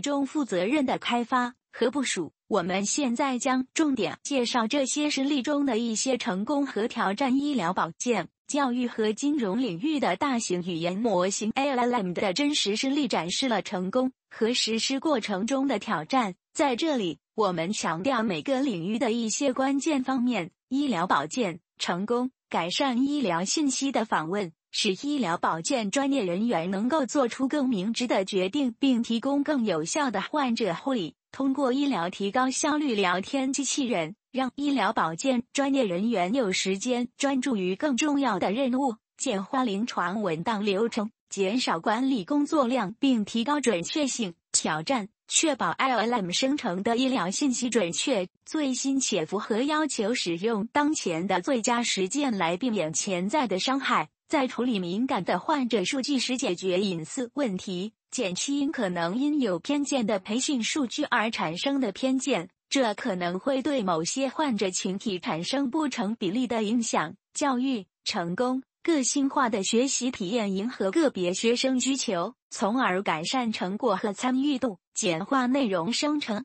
中负责任的开发和部署。我们现在将重点介绍这些实例中的一些成功和挑战：医疗保健、教育和金融领域的大型语言模型 LLM 的真实实例展示了成功和实施过程中的挑战。在这里，我们强调每个领域的一些关键方面：医疗保健成功，改善医疗信息的访问，使医疗保健专业人员能够做出更明智的决定，并提供更有效的患者护理。通过医疗提高效率聊天机器人。让医疗保健专业人员有时间专注于更重要的任务，简化临床文档流程，减少管理工作量，并提高准确性。挑战：确保 LLM 生成的医疗信息准确、最新且符合要求，使用当前的最佳实践来避免潜在的伤害。在处理敏感的患者数据时，解决隐私问题，减轻可能因有偏见的培训数据而产生的偏见。这可能会对某些患者群体产生不成比例的影响。教育成功，个性化的学习体验迎合个别学生需求，从而改善成果和参与度，简化内容生成，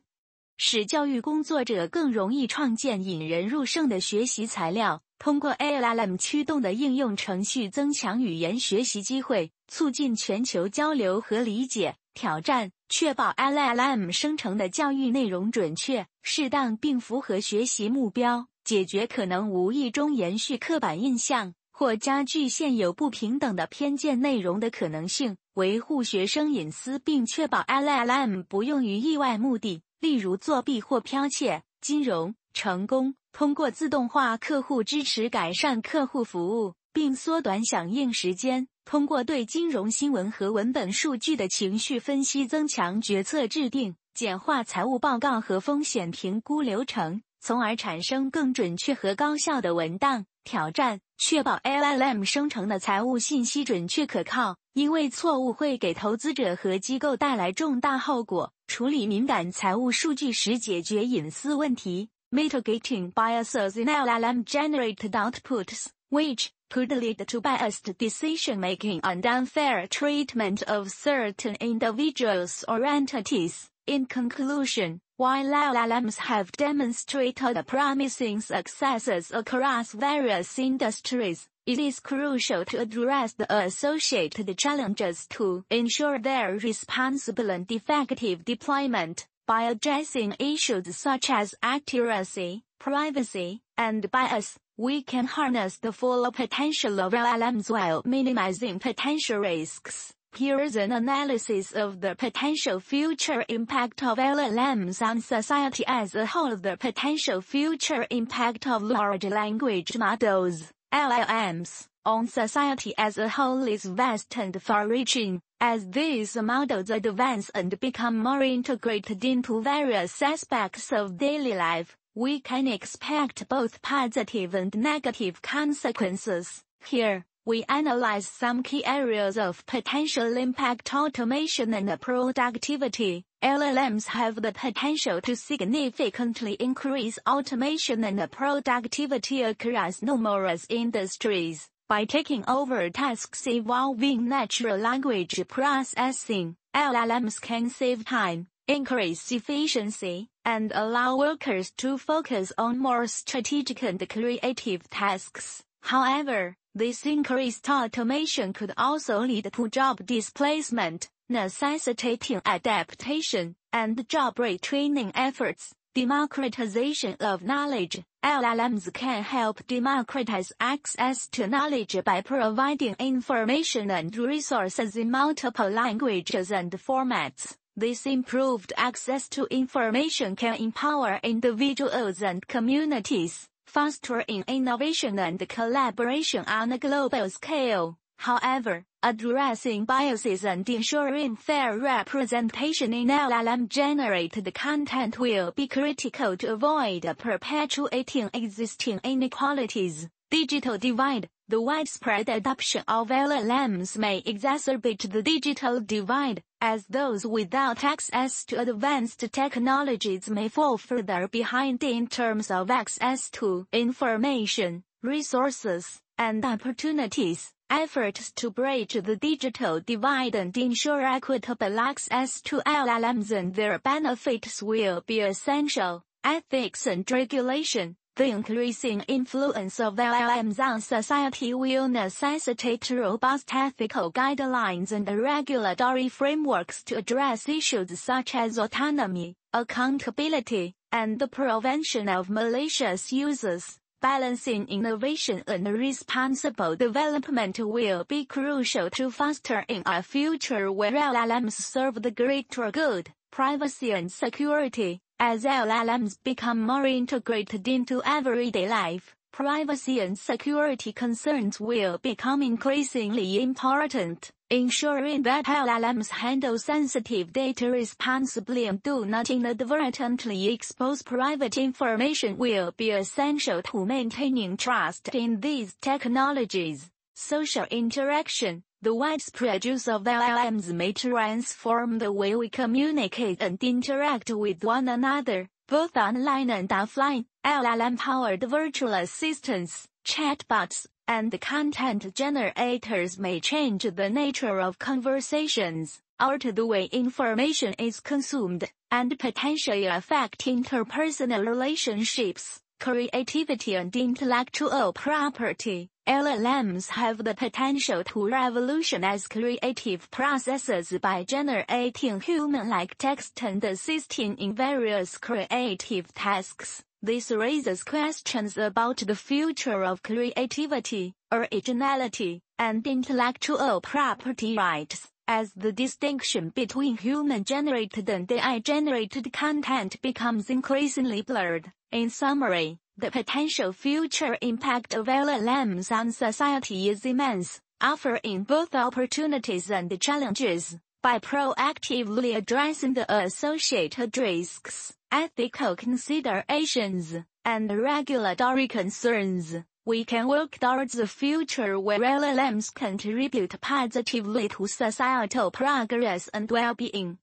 使教育工作者更容易创建引人入胜的学习材料。通过 LLM 驱动的应用程序，增强语言学习机会，促进全球交流和理解。挑战。确保 LLM 生成的教育内容准确、适当并符合学习目标，解决可能无意中延续刻板印象或加剧现有不平等的偏见内容的可能性，维护学生隐私，并确保 LLM 不用于意外目的，例如作弊或剽窃。金融成功，通过自动化客户支持改善客户服务，并缩短响应时间。通过对金融新闻和文本数据的情绪分析，增强决策制定，简化财务报告和风险评估流程，从而产生更准确和高效的文档。挑战：确保 LLM 生成的财务信息准确可靠，因为错误会给投资者和机构带来重大后果。处理敏感财务数据时，解决隐私问题。Mitigating biases in LLM-generated outputs, which could lead to biased decision-making and unfair treatment of certain individuals or entities. In conclusion, while LLMs have demonstrated promising successes across various industries, it is crucial to address the associated challenges to ensure their responsible and effective deployment by addressing issues such as accuracy, privacy, and bias. We can harness the full potential of LLMs while minimizing potential risks. Here's an analysis of the potential future impact of LLMs on society as a whole. The potential future impact of large language models, LLMs, on society as a whole is vast and far-reaching. As these models advance and become more integrated into various aspects of daily life, we can expect both positive and negative consequences. Here, we analyze some key areas of potential impact automation and productivity. LLMs have the potential to significantly increase automation and productivity across numerous industries. By taking over tasks involving natural language processing, LLMs can save time, increase efficiency, and allow workers to focus on more strategic and creative tasks. However, this increased automation could also lead to job displacement, necessitating adaptation and job retraining efforts. Democratization of knowledge. LLMs can help democratize access to knowledge by providing information and resources in multiple languages and formats. This improved access to information can empower individuals and communities, fostering innovation and collaboration on a global scale. However, addressing biases and ensuring fair representation in LLM-generated content will be critical to avoid perpetuating existing inequalities. Digital divide. The widespread adoption of LLMs may exacerbate the digital divide, as those without access to advanced technologies may fall further behind in terms of access to information, resources, and opportunities. Efforts to bridge the digital divide and ensure equitable access to LLMs and their benefits will be essential. Ethics and regulation The increasing influence of LLMs on society will necessitate robust ethical guidelines and regulatory frameworks to address issues such as autonomy, accountability, and the prevention of malicious uses. Balancing innovation and responsible development will be crucial to fostering a future where LLMs serve the greater good, privacy and security. As LLMs become more integrated into everyday life, privacy and security concerns will become increasingly important. Ensuring that LLMs handle sensitive data responsibly and do not inadvertently expose private information will be essential to maintaining trust in these technologies. Social interaction the widespread use of LLMs may transform the way we communicate and interact with one another, both online and offline. LLM-powered virtual assistants, chatbots, and content generators may change the nature of conversations, alter the way information is consumed, and potentially affect interpersonal relationships, creativity and intellectual property. LLMs have the potential to revolutionize creative processes by generating human-like text and assisting in various creative tasks. This raises questions about the future of creativity, originality, and intellectual property rights, as the distinction between human-generated and AI-generated content becomes increasingly blurred. In summary, the potential future impact of LLMs on society is immense, offering both opportunities and challenges. By proactively addressing the associated risks, ethical considerations, and regulatory concerns, we can work towards a future where LLMs contribute positively to societal progress and well-being.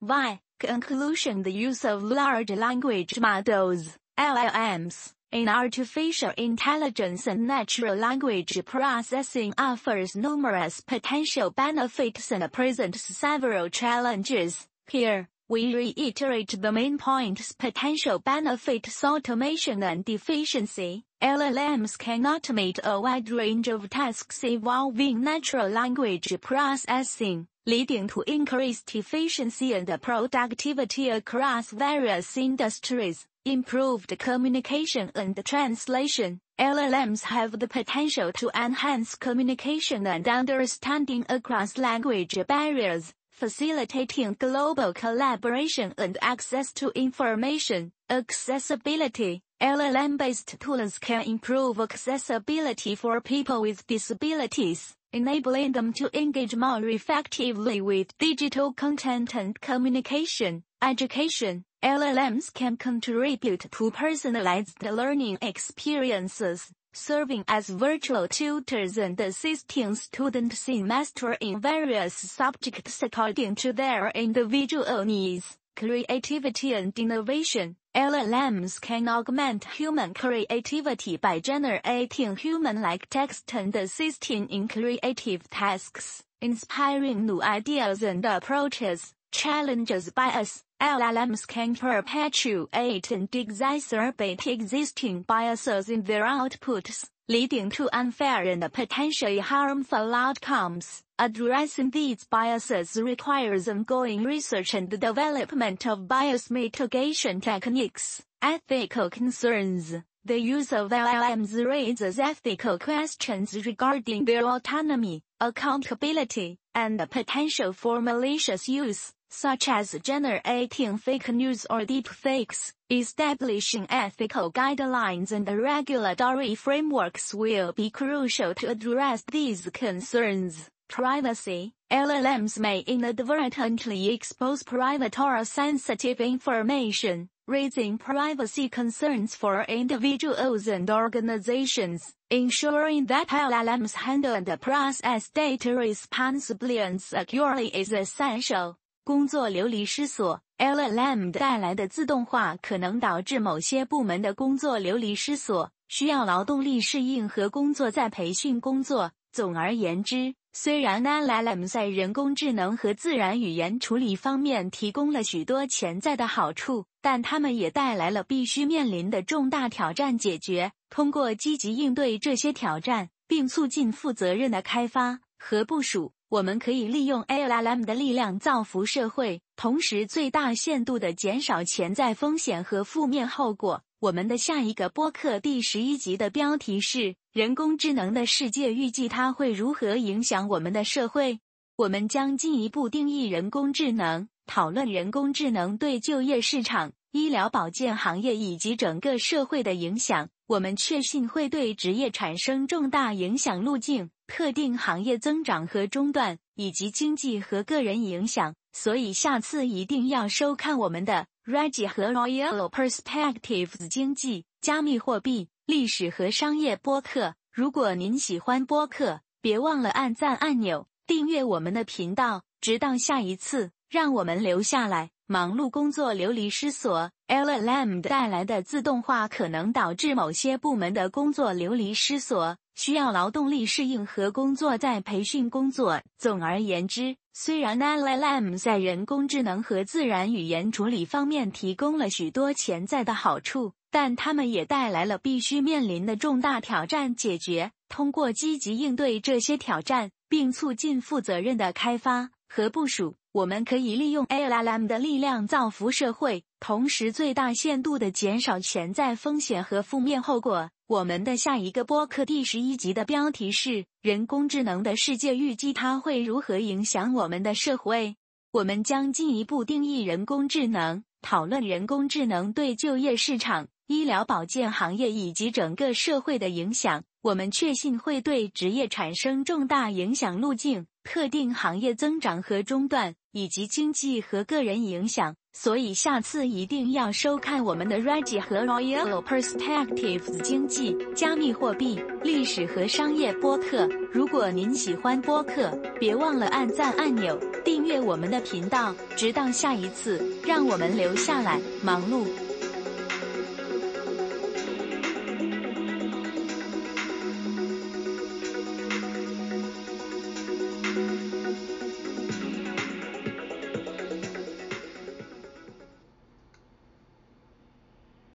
Why? Conclusion The use of large language models LLMs, in artificial intelligence and natural language processing offers numerous potential benefits and presents several challenges. Here, we reiterate the main points potential benefits automation and efficiency. LLMs can automate a wide range of tasks involving natural language processing, leading to increased efficiency and productivity across various industries. Improved communication and translation. LLMs have the potential to enhance communication and understanding across language barriers, facilitating global collaboration and access to information. Accessibility. LLM-based tools can improve accessibility for people with disabilities, enabling them to engage more effectively with digital content and communication. Education. LLMs can contribute to personalized learning experiences, serving as virtual tutors and assisting students in mastering various subjects according to their individual needs. Creativity and innovation. LLMs can augment human creativity by generating human-like text and assisting in creative tasks, inspiring new ideas and approaches. Challenges bias. LLMs can perpetuate and exacerbate existing biases in their outputs, leading to unfair and potentially harmful outcomes. Addressing these biases requires ongoing research and the development of bias mitigation techniques. Ethical concerns. The use of LLMs raises ethical questions regarding their autonomy, accountability, and the potential for malicious use such as generating fake news or deepfakes, establishing ethical guidelines and regulatory frameworks will be crucial to address these concerns. Privacy. LLMs may inadvertently expose private or sensitive information, raising privacy concerns for individuals and organizations. Ensuring that LLMs handle and process data responsibly and securely is essential. 工作流离失所，LLM 带来的自动化可能导致某些部门的工作流离失所，需要劳动力适应和工作在培训工作。总而言之，虽然 LLM 在人工智能和自然语言处理方面提供了许多潜在的好处，但他们也带来了必须面临的重大挑战解决。通过积极应对这些挑战，并促进负责任的开发和部署，我们可以利用 LLM 的力量造福社会，同时最大限度地减少潜在风险和负面后果。我们的下一个播客第十一集的标题是“人工智能的世界”，预计它会如何影响我们的社会？我们将进一步定义人工智能，讨论人工智能对就业市场。医疗保健行业以及整个社会的影响，我们确信会对职业产生重大影响。路径、特定行业增长和中断，以及经济和个人影响。所以下次一定要收看我们的 Reggie 和 Royal Perspectives 经济、加密货币、历史和商业播客。如果您喜欢播客，别忘了按赞按钮，订阅我们的频道。直到下一次，让我们留下来。忙碌工作流离失所，LLM 带来的自动化可能导致某些部门的工作流离失所，需要劳动力适应和工作在培训工作。总而言之，虽然 LLM 在人工智能和自然语言处理方面提供了许多潜在的好处，但它们也带来了必须面临的重大挑战。解决通过积极应对这些挑战，并促进负责任的开发和部署。我们可以利用 LLM 的力量造福社会，同时最大限度地减少潜在风险和负面后果。我们的下一个播客第十一集的标题是“人工智能的世界”，预计它会如何影响我们的社会。我们将进一步定义人工智能，讨论人工智能对就业市场、医疗保健行业以及整个社会的影响。我们确信会对职业产生重大影响。路径。特定行业增长和中断，以及经济和个人影响。所以下次一定要收看我们的 Reggie 和 Royal Perspectives 经济、加密货币、历史和商业播客。如果您喜欢播客，别忘了按赞按钮，订阅我们的频道。直到下一次，让我们留下来，忙碌。